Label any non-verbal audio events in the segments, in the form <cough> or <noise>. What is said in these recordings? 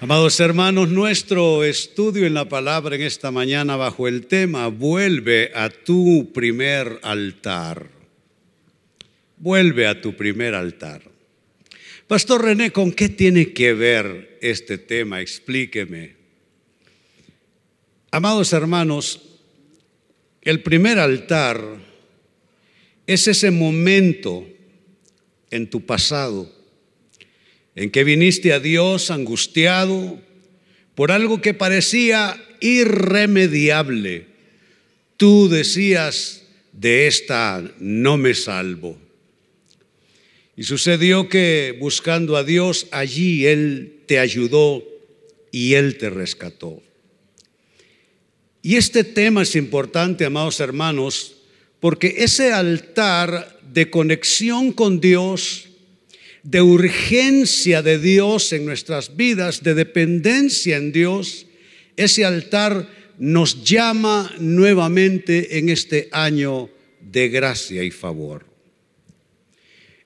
Amados hermanos, nuestro estudio en la palabra en esta mañana bajo el tema Vuelve a tu primer altar. Vuelve a tu primer altar. Pastor René, ¿con qué tiene que ver este tema? Explíqueme. Amados hermanos, el primer altar es ese momento en tu pasado en que viniste a Dios angustiado por algo que parecía irremediable. Tú decías, de esta no me salvo. Y sucedió que buscando a Dios, allí Él te ayudó y Él te rescató. Y este tema es importante, amados hermanos, porque ese altar de conexión con Dios de urgencia de Dios en nuestras vidas, de dependencia en Dios, ese altar nos llama nuevamente en este año de gracia y favor.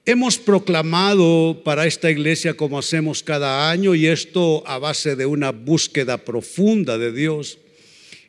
Hemos proclamado para esta iglesia como hacemos cada año y esto a base de una búsqueda profunda de Dios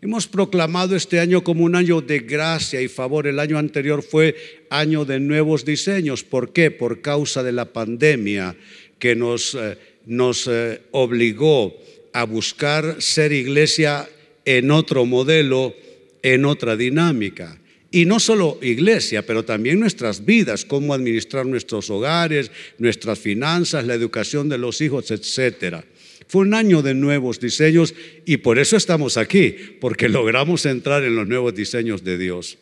Hemos proclamado este año como un año de gracia y favor. El año anterior fue año de nuevos diseños. ¿Por qué? Por causa de la pandemia que nos, eh, nos eh, obligó a buscar ser iglesia en otro modelo, en otra dinámica. Y no solo iglesia, pero también nuestras vidas, cómo administrar nuestros hogares, nuestras finanzas, la educación de los hijos, etcétera. Fue un año de nuevos diseños y por eso estamos aquí, porque logramos entrar en los nuevos diseños de Dios.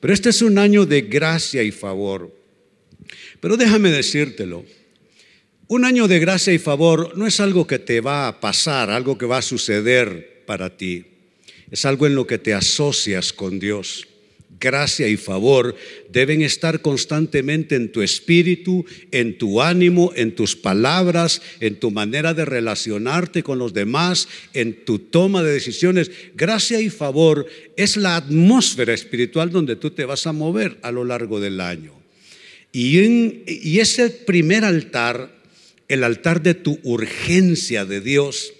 Pero este es un año de gracia y favor. Pero déjame decírtelo, un año de gracia y favor no es algo que te va a pasar, algo que va a suceder para ti. Es algo en lo que te asocias con Dios gracia y favor deben estar constantemente en tu espíritu, en tu ánimo, en tus palabras, en tu manera de relacionarte con los demás, en tu toma de decisiones. Gracia y favor es la atmósfera espiritual donde tú te vas a mover a lo largo del año. Y, en, y ese primer altar, el altar de tu urgencia de Dios,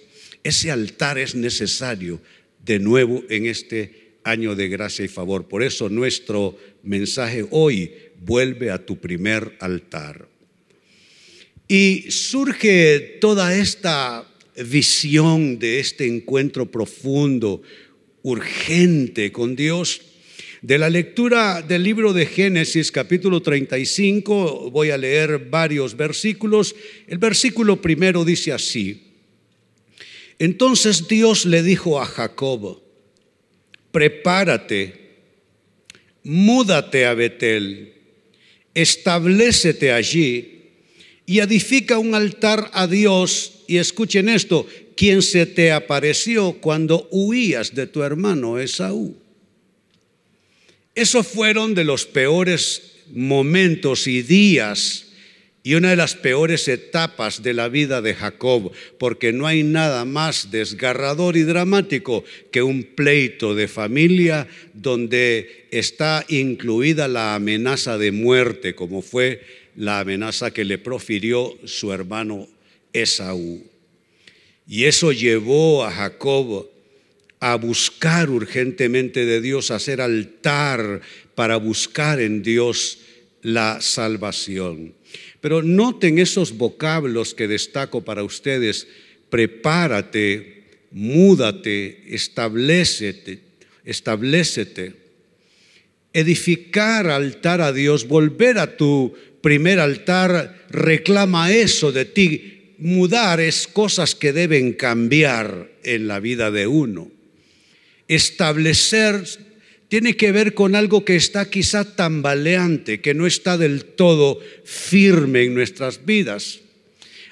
ese altar es necesario de nuevo en este año de gracia y favor. Por eso nuestro mensaje hoy vuelve a tu primer altar. Y surge toda esta visión de este encuentro profundo, urgente con Dios. De la lectura del libro de Génesis capítulo 35 voy a leer varios versículos. El versículo primero dice así. Entonces Dios le dijo a Jacob, prepárate, múdate a Betel, establecete allí y edifica un altar a Dios. Y escuchen esto, quien se te apareció cuando huías de tu hermano Esaú. Esos fueron de los peores momentos y días y una de las peores etapas de la vida de Jacob, porque no hay nada más desgarrador y dramático que un pleito de familia donde está incluida la amenaza de muerte, como fue la amenaza que le profirió su hermano Esaú. Y eso llevó a Jacob a buscar urgentemente de Dios, a hacer altar para buscar en Dios la salvación. Pero noten esos vocablos que destaco para ustedes. Prepárate, múdate, establecete, establecete. Edificar altar a Dios, volver a tu primer altar, reclama eso de ti. Mudar es cosas que deben cambiar en la vida de uno. Establecer tiene que ver con algo que está quizá tambaleante, que no está del todo firme en nuestras vidas.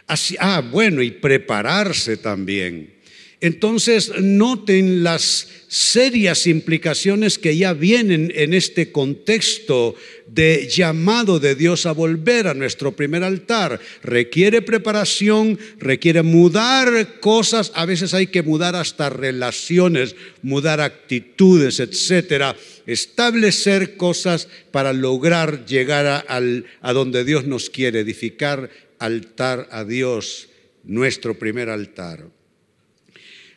Así, ah, bueno, y prepararse también. Entonces, noten las serias implicaciones que ya vienen en este contexto de llamado de Dios a volver a nuestro primer altar. Requiere preparación, requiere mudar cosas, a veces hay que mudar hasta relaciones, mudar actitudes, etcétera, establecer cosas para lograr llegar a, a donde Dios nos quiere, edificar altar a Dios, nuestro primer altar.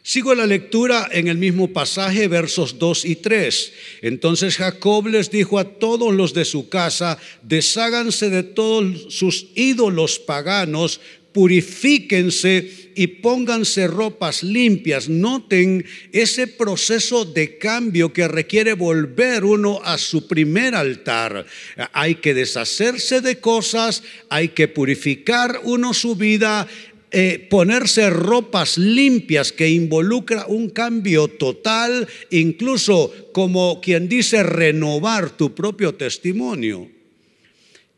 Sigo la lectura en el mismo pasaje, versos 2 y 3. Entonces Jacob les dijo a todos los de su casa, desháganse de todos sus ídolos paganos, purifíquense y pónganse ropas limpias. Noten ese proceso de cambio que requiere volver uno a su primer altar. Hay que deshacerse de cosas, hay que purificar uno su vida, eh, ponerse ropas limpias que involucra un cambio total, incluso como quien dice renovar tu propio testimonio.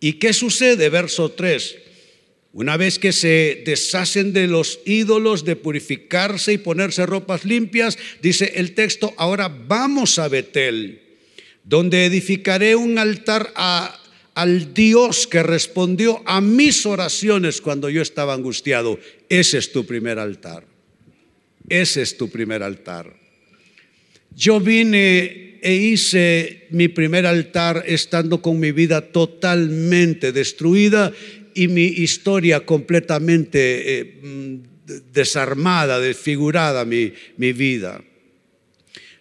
¿Y qué sucede? Verso 3. Una vez que se deshacen de los ídolos, de purificarse y ponerse ropas limpias, dice el texto, ahora vamos a Betel, donde edificaré un altar a al Dios que respondió a mis oraciones cuando yo estaba angustiado. Ese es tu primer altar. Ese es tu primer altar. Yo vine e hice mi primer altar estando con mi vida totalmente destruida y mi historia completamente eh, mm, desarmada, desfigurada mi, mi vida.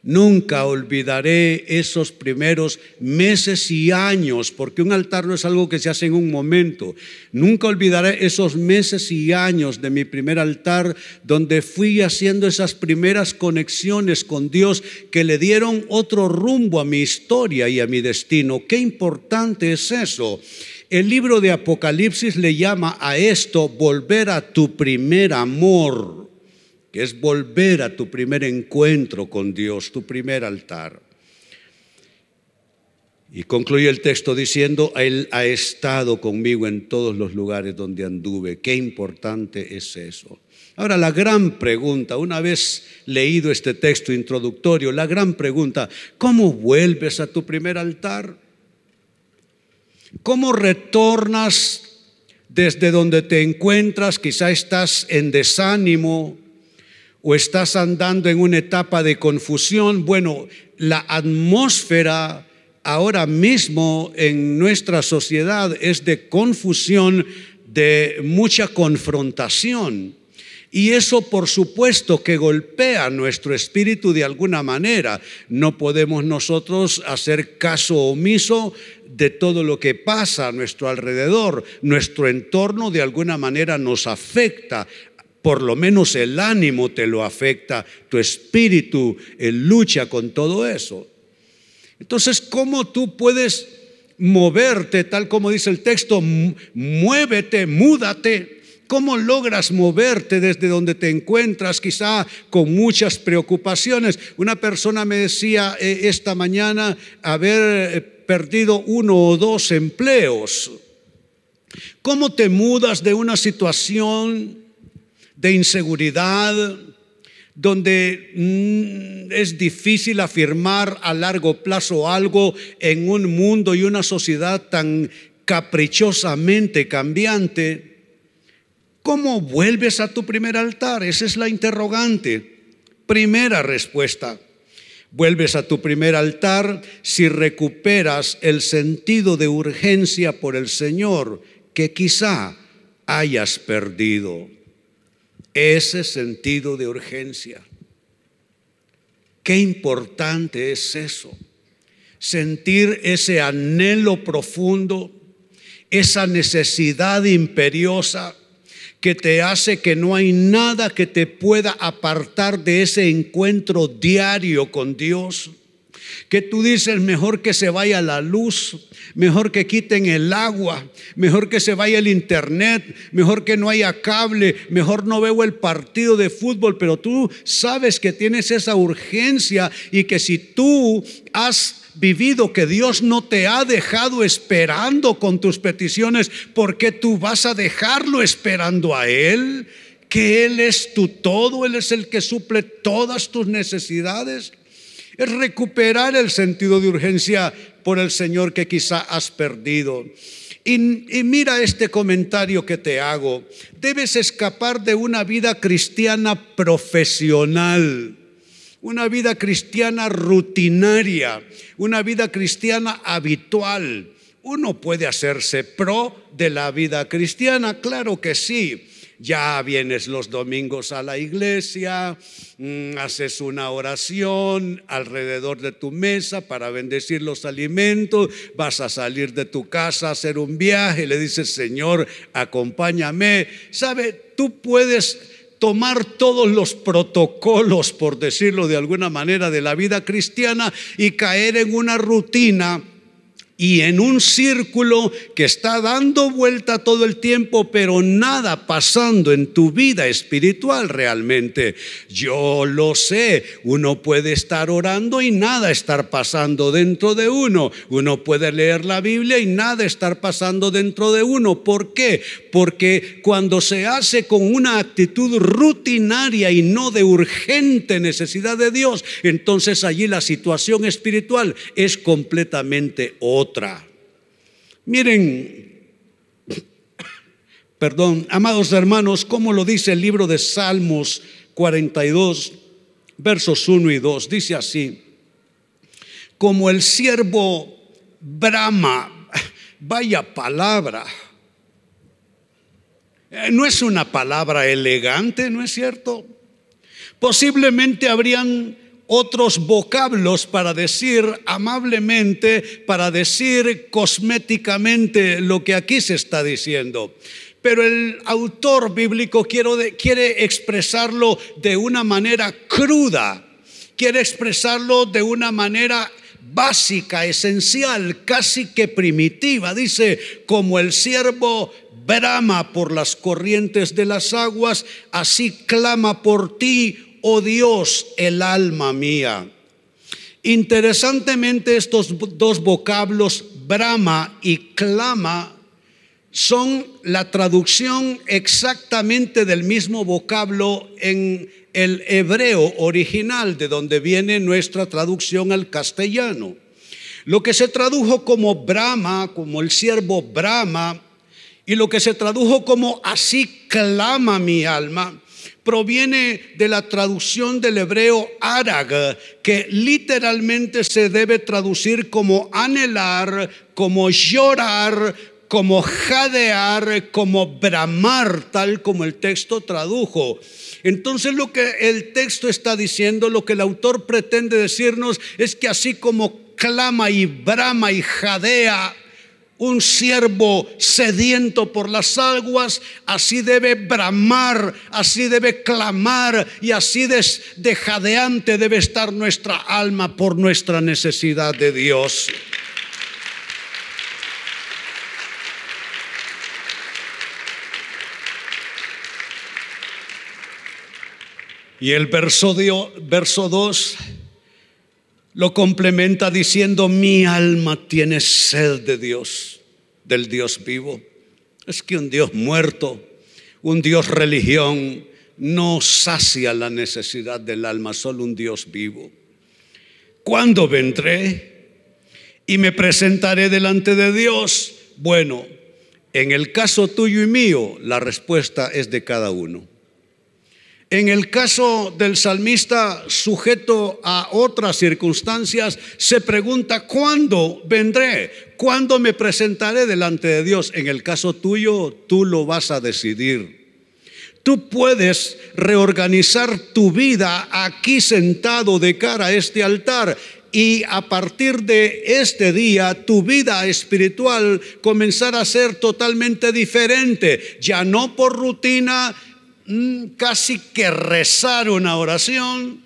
Nunca olvidaré esos primeros meses y años, porque un altar no es algo que se hace en un momento. Nunca olvidaré esos meses y años de mi primer altar, donde fui haciendo esas primeras conexiones con Dios que le dieron otro rumbo a mi historia y a mi destino. Qué importante es eso. El libro de Apocalipsis le llama a esto volver a tu primer amor que es volver a tu primer encuentro con Dios, tu primer altar. Y concluye el texto diciendo, Él ha estado conmigo en todos los lugares donde anduve. Qué importante es eso. Ahora, la gran pregunta, una vez leído este texto introductorio, la gran pregunta, ¿cómo vuelves a tu primer altar? ¿Cómo retornas desde donde te encuentras? Quizá estás en desánimo, o estás andando en una etapa de confusión, bueno, la atmósfera ahora mismo en nuestra sociedad es de confusión, de mucha confrontación. Y eso por supuesto que golpea nuestro espíritu de alguna manera. No podemos nosotros hacer caso omiso de todo lo que pasa a nuestro alrededor. Nuestro entorno de alguna manera nos afecta por lo menos el ánimo te lo afecta, tu espíritu lucha con todo eso. Entonces, ¿cómo tú puedes moverte, tal como dice el texto, muévete, múdate? ¿Cómo logras moverte desde donde te encuentras, quizá con muchas preocupaciones? Una persona me decía eh, esta mañana haber eh, perdido uno o dos empleos. ¿Cómo te mudas de una situación de inseguridad, donde mm, es difícil afirmar a largo plazo algo en un mundo y una sociedad tan caprichosamente cambiante, ¿cómo vuelves a tu primer altar? Esa es la interrogante. Primera respuesta. Vuelves a tu primer altar si recuperas el sentido de urgencia por el Señor que quizá hayas perdido ese sentido de urgencia. Qué importante es eso. Sentir ese anhelo profundo, esa necesidad imperiosa que te hace que no hay nada que te pueda apartar de ese encuentro diario con Dios que tú dices mejor que se vaya la luz, mejor que quiten el agua, mejor que se vaya el internet, mejor que no haya cable, mejor no veo el partido de fútbol, pero tú sabes que tienes esa urgencia y que si tú has vivido que Dios no te ha dejado esperando con tus peticiones, ¿por qué tú vas a dejarlo esperando a Él? Que Él es tu todo, Él es el que suple todas tus necesidades es recuperar el sentido de urgencia por el Señor que quizá has perdido. Y, mira este comentario que te hago. Debes escapar de una vida cristiana profesional, una vida cristiana rutinaria, una vida cristiana habitual. Uno puede hacerse pro de la vida cristiana, claro que sí. Ya vienes los domingos a la iglesia, mm, haces una oración alrededor de tu mesa para bendecir los alimentos, vas a salir de tu casa a hacer un viaje, le dices, Señor, acompáñame. ¿Sabe? Tú puedes tomar todos los protocolos, por decirlo de alguna manera, de la vida cristiana y caer en una rutina y en un círculo que está dando vuelta todo el tiempo, pero nada pasando en tu vida espiritual realmente. Yo lo sé, uno puede estar orando y nada estar pasando dentro de uno. Uno puede leer la Biblia y nada estar pasando dentro de uno. ¿Por qué? Porque cuando se hace con una actitud rutinaria y no de urgente necesidad de Dios, entonces allí la situación espiritual es completamente otra otra. Miren, <coughs> perdón, amados hermanos, como lo dice el libro de Salmos 42, versos 1 y 2, dice así, como el siervo brama, <laughs> vaya palabra, eh, no es una palabra elegante, ¿no es cierto? Posiblemente habrían otros vocablos para decir amablemente, para decir cosméticamente lo que aquí se está diciendo. Pero el autor bíblico quiere expresarlo de una manera cruda, quiere expresarlo de una manera básica, esencial, casi que primitiva. Dice, como el siervo brama por las corrientes de las aguas, así clama por ti, oh Dios, el alma mía. Interesantemente, estos dos vocablos, brama y clama, son la traducción exactamente del mismo vocablo en el hebreo original, de donde viene nuestra traducción al castellano. Lo que se tradujo como brama, como el siervo brama, y lo que se tradujo como así clama mi alma, proviene de la traducción del hebreo arag, que literalmente se debe traducir como anhelar, como llorar, como jadear, como bramar, tal como el texto tradujo. Entonces lo que el texto está diciendo, lo que el autor pretende decirnos es que así como clama y brama y jadea un siervo sediento por las aguas, así debe bramar, así debe clamar y así de, de jadeante debe estar nuestra alma por nuestra necesidad de Dios. Y el verso, verso 2 lo complementa diciendo, mi alma tiene sed de Dios, del Dios vivo. Es que un Dios muerto, un Dios religión, no sacia la necesidad del alma, solo un Dios vivo. ¿Cuándo vendré y me presentaré delante de Dios? Bueno, en el caso tuyo y mío, la respuesta es de cada uno. En el caso del salmista sujeto a otras circunstancias, se pregunta, ¿cuándo vendré? ¿Cuándo me presentaré delante de Dios? En el caso tuyo, tú lo vas a decidir. Tú puedes reorganizar tu vida aquí sentado de cara a este altar y a partir de este día tu vida espiritual comenzar a ser totalmente diferente, ya no por rutina, casi que rezar una oración,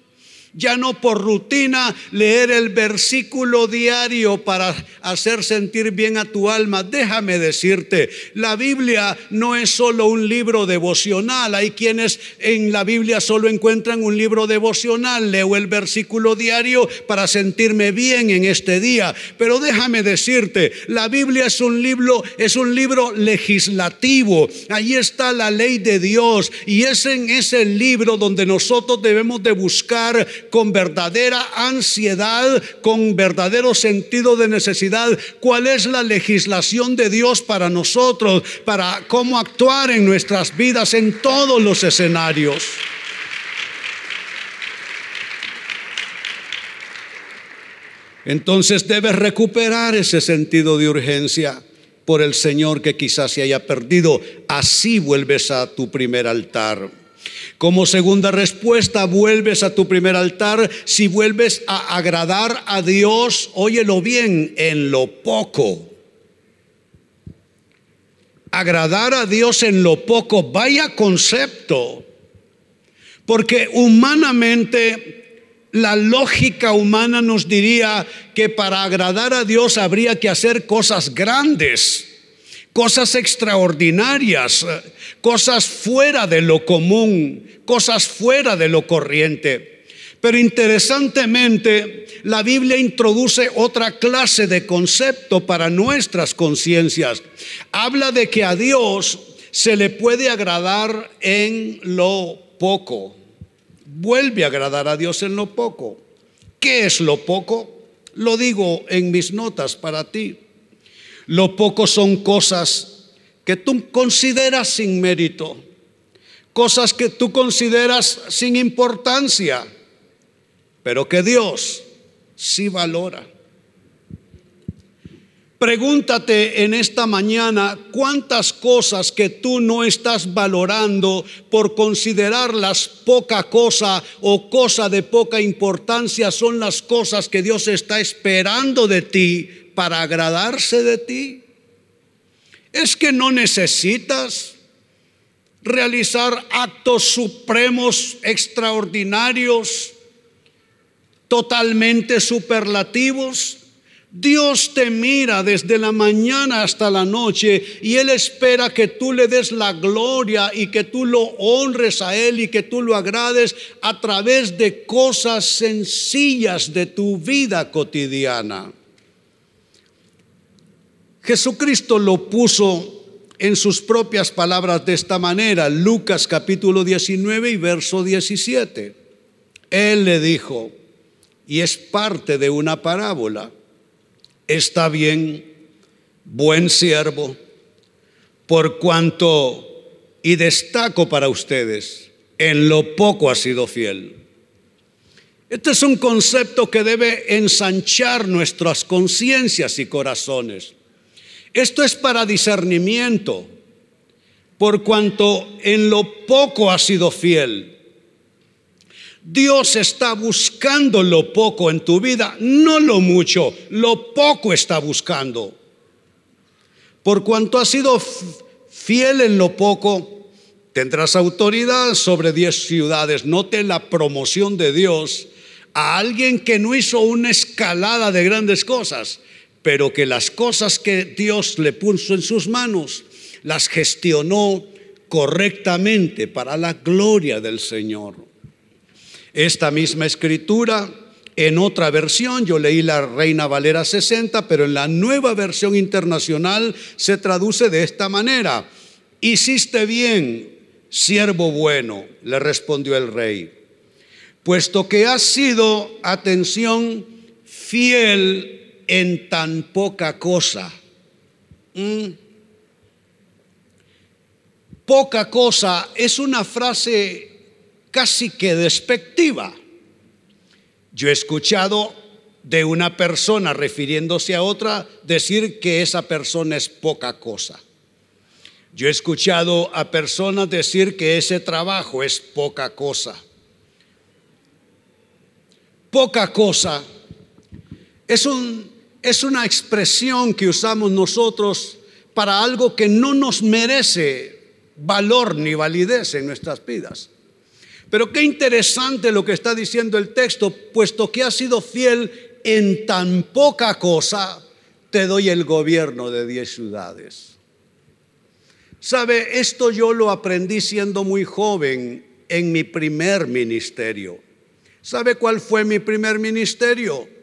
ya no por rutina leer el versículo diario para hacer sentir bien a tu alma. Déjame decirte, la Biblia no es solo un libro devocional. Hay quienes en la Biblia solo encuentran un libro devocional. Leo el versículo diario para sentirme bien en este día. Pero déjame decirte, la Biblia es un libro, es un libro legislativo. Ahí está la ley de Dios y es en ese libro donde nosotros debemos de buscar con verdadera ansiedad, con verdadero sentido de necesidad, cuál es la legislación de Dios para nosotros, para cómo actuar en nuestras vidas en todos los escenarios. Entonces debes recuperar ese sentido de urgencia. por el Señor que quizás se haya perdido. Así vuelves a tu primer altar. Como segunda respuesta, vuelves a tu primer altar si vuelves a agradar a Dios, óyelo bien, en lo poco. Agradar a Dios en lo poco, vaya concepto. Porque humanamente la lógica humana nos diría que para agradar a Dios habría que hacer cosas grandes, cosas extraordinarias, cosas fuera de lo común, cosas fuera de lo corriente. Pero interesantemente, la Biblia introduce otra clase de concepto para nuestras conciencias. Habla de que a Dios se le puede agradar en lo poco vuelve a agradar a Dios en lo poco. ¿Qué es lo poco? Lo digo en mis notas para ti. Lo poco son cosas que tú consideras sin mérito, cosas que tú consideras sin importancia, pero que Dios sí valora. Pregúntate en esta mañana cuántas cosas que tú no estás valorando por considerarlas poca cosa o cosa de poca importancia son las cosas que Dios está esperando de ti para agradarse de ti. Es que no necesitas realizar actos supremos extraordinarios, totalmente superlativos. Dios te mira desde la mañana hasta la noche y Él espera que tú le des la gloria y que tú lo honres a Él y que tú lo agrades a través de cosas sencillas de tu vida cotidiana. Jesucristo lo puso en sus propias palabras de esta manera, Lucas capítulo 19 y verso 17. Él le dijo, y es parte de una parábola, está bien, buen siervo, por cuanto, y destaco para ustedes, en lo poco ha sido fiel. Este es un concepto que debe ensanchar nuestras conciencias y corazones. Esto es para discernimiento, por cuanto en lo poco ha sido fiel Dios está buscando lo poco en tu vida, no lo mucho, lo poco está buscando. Por cuanto has sido fiel en lo poco, tendrás autoridad sobre diez ciudades. Note la promoción de Dios a alguien que no hizo una escalada de grandes cosas, pero que las cosas que Dios le puso en sus manos las gestionó correctamente para la gloria del Señor. Esta misma escritura, en otra versión, yo leí la Reina Valera 60, pero en la nueva versión internacional se traduce de esta manera. Hiciste bien, siervo bueno, le respondió el rey, puesto que has sido, atención, fiel en tan poca cosa. ¿Mm? Poca cosa es una frase casi que despectiva. Yo he escuchado de una persona refiriéndose a otra decir que esa persona es poca cosa. Yo he escuchado a personas decir que ese trabajo es poca cosa. Poca cosa es, un, es una expresión que usamos nosotros para algo que no nos merece valor ni validez en nuestras vidas. Pero qué interesante lo que está diciendo el texto, puesto que has sido fiel en tan poca cosa, te doy el gobierno de diez ciudades. Sabe, esto yo lo aprendí siendo muy joven en mi primer ministerio. ¿Sabe cuál fue mi primer ministerio?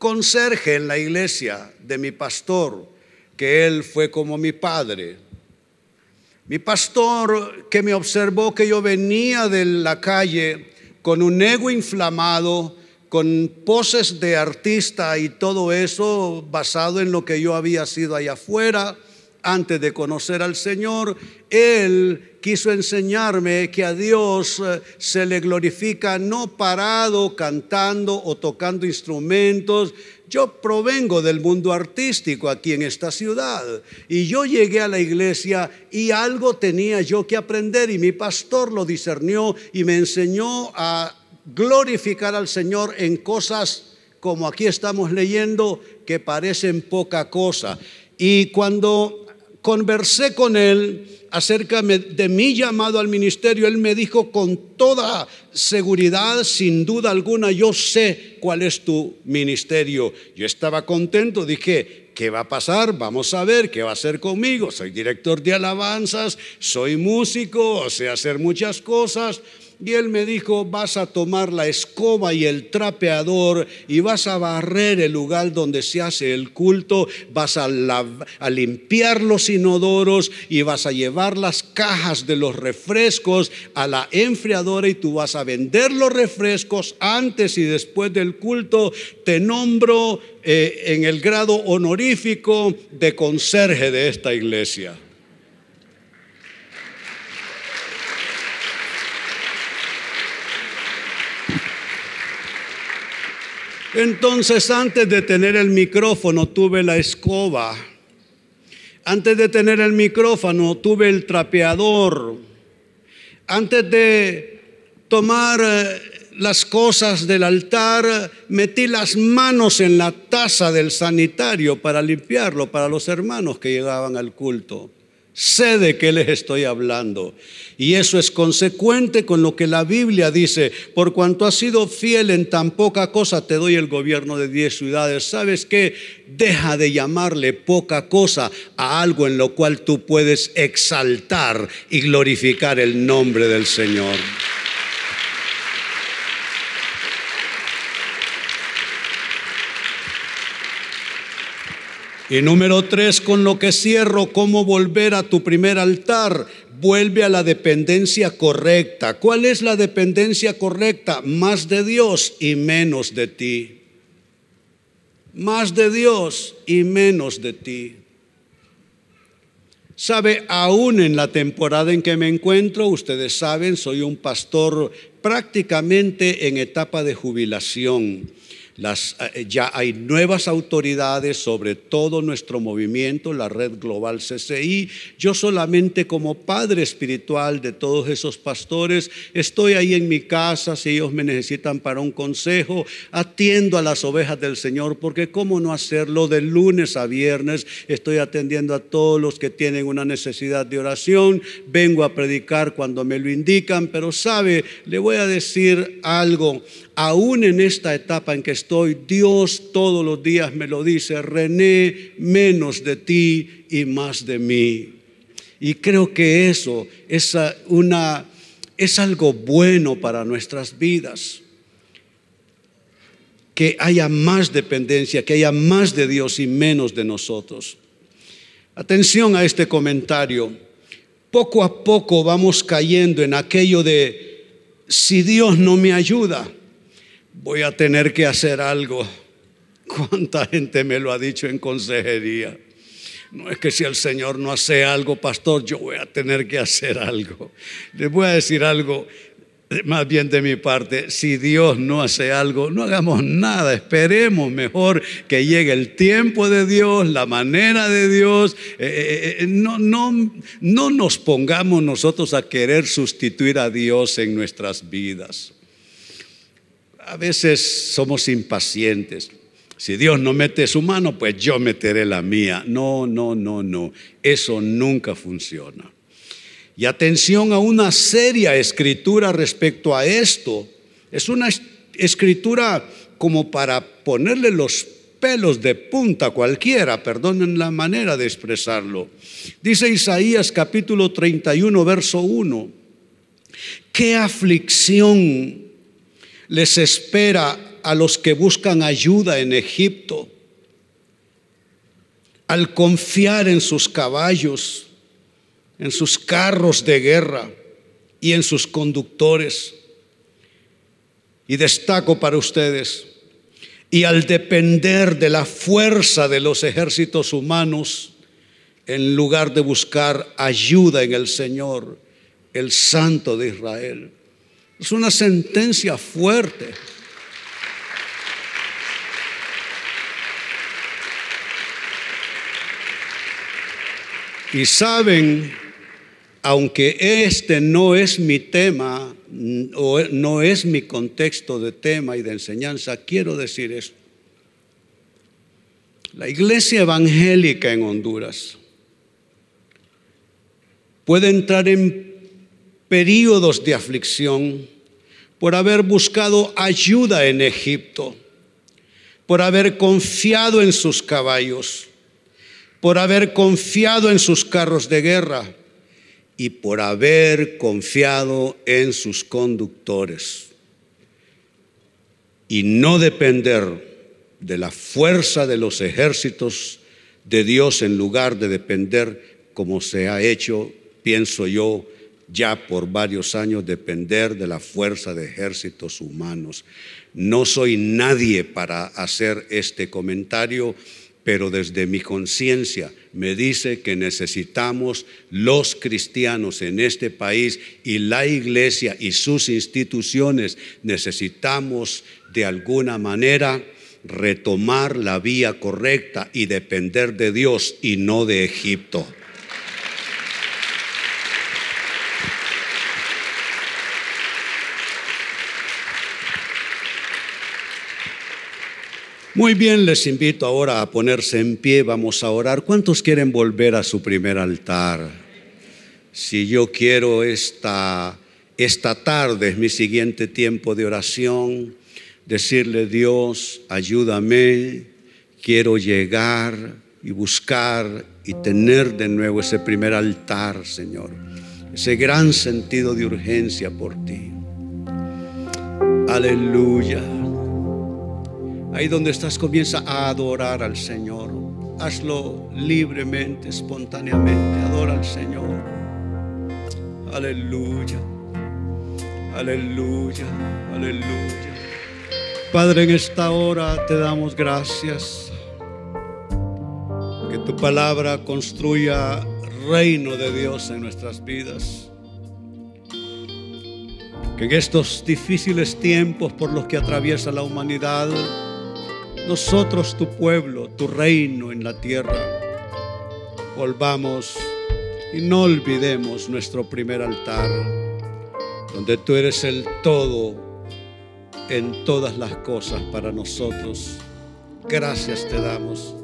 Conserje en la iglesia de mi pastor, que él fue como mi padre. Mi pastor que me observó que yo venía de la calle con un ego inflamado, con poses de artista y todo eso basado en lo que yo había sido allá afuera, antes de conocer al Señor, Él quiso enseñarme que a Dios eh, se le glorifica no parado, cantando o tocando instrumentos. Yo provengo del mundo artístico aquí en esta ciudad y yo llegué a la iglesia y algo tenía yo que aprender y mi pastor lo discernió y me enseñó a glorificar al Señor en cosas como aquí estamos leyendo que parecen poca cosa. Y cuando conversé con él acerca de mi llamado al ministerio, él me dijo con toda seguridad, sin duda alguna, yo sé cuál es tu ministerio. Yo estaba contento, dije, ¿qué va a pasar? Vamos a ver qué va a hacer conmigo. Soy director de alabanzas, soy músico, sé hacer muchas cosas. Y él me dijo, vas a tomar la escoba y el trapeador y vas a barrer el lugar donde se hace el culto, vas a, a, limpiar los inodoros y vas a llevar las cajas de los refrescos a la enfriadora y tú vas a vender los refrescos antes y después del culto. Te nombro eh, en el grado honorífico de conserje de esta iglesia. Entonces antes de tener el micrófono tuve la escoba. Antes de tener el micrófono tuve el trapeador. Antes de tomar eh, las cosas del altar, metí las manos en la taza del sanitario para limpiarlo para los hermanos que llegaban al culto. Sé de qué les estoy hablando. Y eso es consecuente con lo que la Biblia dice. Por cuanto has sido fiel en tan poca cosa, te doy el gobierno de diez ciudades. ¿Sabes qué? Deja de llamarle poca cosa a algo en lo cual tú puedes exaltar y glorificar el nombre del Señor. Y número tres, con lo que cierro, cómo volver a tu primer altar. Vuelve a la dependencia correcta. ¿Cuál es la dependencia correcta? Más de Dios y menos de ti. Más de Dios y menos de ti. Sabe, aún en la temporada en que me encuentro, ustedes saben, soy un pastor prácticamente en etapa de jubilación. Eh, ya hay nuevas autoridades sobre todo nuestro movimiento, la red global CCI. Yo solamente como padre espiritual de todos esos pastores, estoy ahí en mi casa, si ellos me necesitan para un consejo, atiendo a las ovejas del Señor, porque cómo no hacerlo de lunes a viernes, estoy atendiendo a todos los que tienen una necesidad de oración, vengo a predicar cuando me lo indican, pero sabe, le voy a decir algo, aún en esta etapa en que estoy, Dios todos los días me lo dice, René, menos de ti y más de mí. Y creo que eso es, una, es algo bueno para nuestras vidas. Que haya más dependencia, que haya más de Dios y menos de nosotros. Atención a este comentario. Poco a poco vamos cayendo en aquello de, si Dios no me ayuda, voy a tener que hacer algo. ¿Cuánta gente me lo ha dicho en consejería? No es que si el Señor no hace algo, pastor, yo voy a tener que hacer algo. Les voy a decir algo, más bien de mi parte, si Dios no hace algo, no hagamos nada, esperemos mejor que llegue el tiempo de Dios, la manera de Dios. Eh, eh, eh, no, no, no nos pongamos nosotros a querer sustituir a Dios en nuestras vidas a veces somos impacientes. Si Dios no mete su mano, pues yo meteré la mía. No, no, no, no. Eso nunca funciona. Y atención a una seria escritura respecto a esto. Es una escritura como para ponerle los pelos de punta a cualquiera, perdonen la manera de expresarlo. Dice Isaías capítulo 31, verso 1. Qué aflicción les espera a los que buscan ayuda en Egipto. Al confiar en sus caballos, en sus carros de guerra y en sus conductores. Y destaco para ustedes, y al depender de la fuerza de los ejércitos humanos, en lugar de buscar ayuda en el Señor, el Santo de Israel. Es una sentencia fuerte. Y saben, aunque este no es mi tema, o no es mi contexto de tema y de enseñanza, quiero decir esto. La iglesia evangélica en Honduras puede entrar en periodos de aflicción por haber buscado ayuda en Egipto, por haber confiado en sus caballos, por haber confiado en sus carros de guerra y por haber confiado en sus conductores. Y no depender de la fuerza de los ejércitos de Dios en lugar de depender, como se ha hecho, pienso yo, ya por varios años, depender de la fuerza de ejércitos humanos. No soy nadie para hacer este comentario, pero desde mi conciencia me dice que necesitamos los cristianos en este país y la iglesia y sus instituciones, necesitamos de alguna manera retomar la vía correcta y depender de Dios y no de Egipto. Muy bien, les invito ahora a ponerse en pie, vamos a orar. ¿Cuántos quieren volver a su primer altar? Si yo quiero esta, esta tarde, es mi siguiente tiempo de oración, decirle, Dios, ayúdame, quiero llegar y buscar y tener de nuevo ese primer altar, Señor, ese gran sentido de urgencia por ti. Aleluya. Ahí donde estás comienza a adorar al Señor. Hazlo libremente, espontáneamente. Adora al Señor. Aleluya. Aleluya. Aleluya. Padre, en esta hora te damos gracias. Que tu palabra construya reino de Dios en nuestras vidas. Que en estos difíciles tiempos por los que atraviesa la humanidad, nosotros, tu pueblo, tu reino en la tierra, volvamos y no olvidemos nuestro primer altar, donde tú eres el todo en todas las cosas para nosotros. Gracias te damos.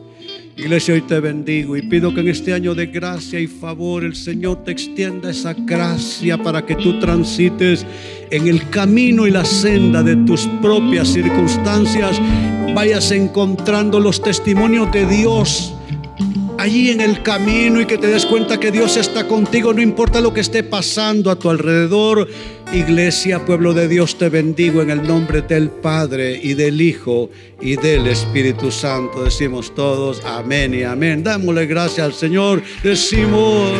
Iglesia, hoy te bendigo y pido que en este año de gracia y favor el Señor te extienda esa gracia para que tú transites en el camino y la senda de tus propias circunstancias vayas encontrando los testimonios de Dios allí en el camino y que te des cuenta que Dios está contigo, no importa lo que esté pasando a tu alrededor. Iglesia, pueblo de Dios, te bendigo en el nombre del Padre y del Hijo y del Espíritu Santo. Decimos todos amén y amén. Dámosle gracias al Señor. Decimos...